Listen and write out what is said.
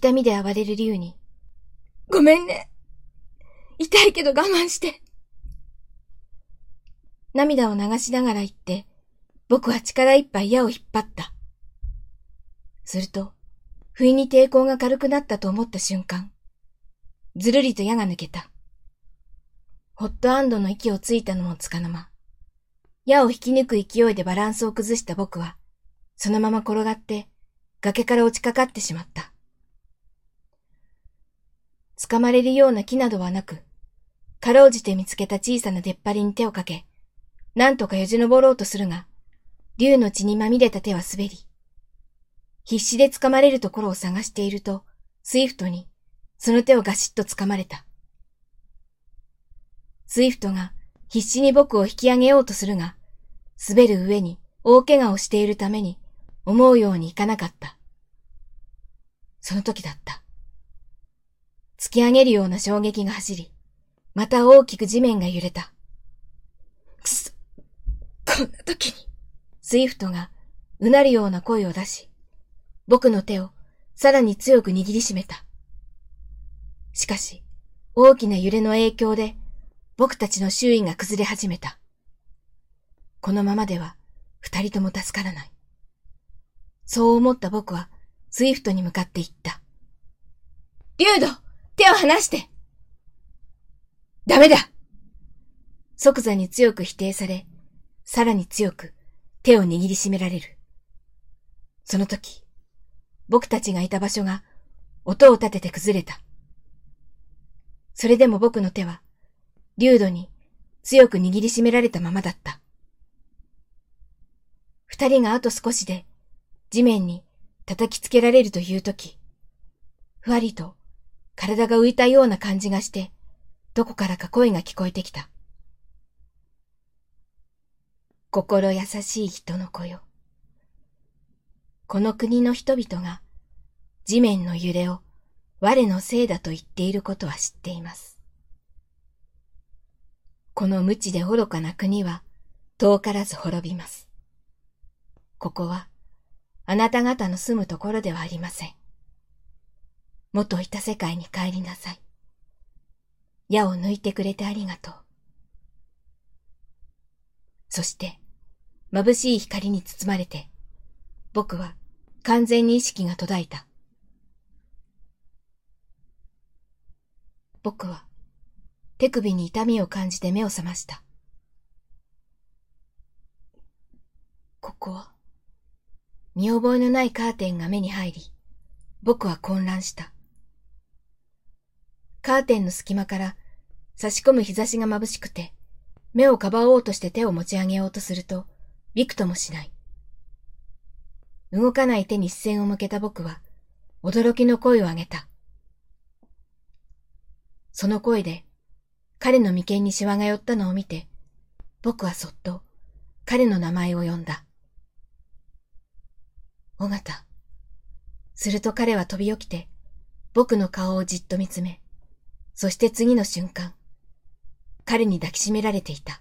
痛みで暴れる竜に、ごめんね。痛いけど我慢して。涙を流しながら言って、僕は力いっぱい矢を引っ張った。すると、不意に抵抗が軽くなったと思った瞬間、ずるりと矢が抜けた。ホットアンドの息をついたのもつかの間、矢を引き抜く勢いでバランスを崩した僕は、そのまま転がって崖から落ちかかってしまった。掴まれるような木などはなく、かろうじて見つけた小さな出っ張りに手をかけ、なんとかよじ登ろうとするが、竜の血にまみれた手は滑り、必死で掴まれるところを探していると、スイフトにその手をガシッと掴まれた。スイフトが必死に僕を引き上げようとするが、滑る上に大怪我をしているために思うようにいかなかった。その時だった。突き上げるような衝撃が走り、また大きく地面が揺れた。くそ、こんな時に。スイフトがうなるような声を出し、僕の手をさらに強く握りしめた。しかし、大きな揺れの影響で僕たちの周囲が崩れ始めた。このままでは二人とも助からない。そう思った僕はスイフトに向かって言った。リュウド手を離してダメだ即座に強く否定され、さらに強く手を握りしめられる。その時、僕たちがいた場所が音を立てて崩れた。それでも僕の手は、竜度に強く握りしめられたままだった。二人があと少しで地面に叩きつけられるという時、ふわりと体が浮いたような感じがして、どこからか声が聞こえてきた。心優しい人の子よ。この国の人々が地面の揺れを我のせいだと言っていることは知っています。この無知で愚かな国は遠からず滅びます。ここはあなた方の住むところではありません。元いた世界に帰りなさい。矢を抜いてくれてありがとう。そして、眩しい光に包まれて、僕は完全に意識が途絶えた。僕は手首に痛みを感じて目を覚ました。ここは、見覚えのないカーテンが目に入り、僕は混乱した。カーテンの隙間から差し込む日差しが眩しくて、目をかばおうとして手を持ち上げようとすると、びくともしない。動かない手に視線を向けた僕は、驚きの声を上げた。その声で、彼の眉間にシワが寄ったのを見て、僕はそっと彼の名前を呼んだ。尾形。すると彼は飛び起きて、僕の顔をじっと見つめ、そして次の瞬間、彼に抱きしめられていた。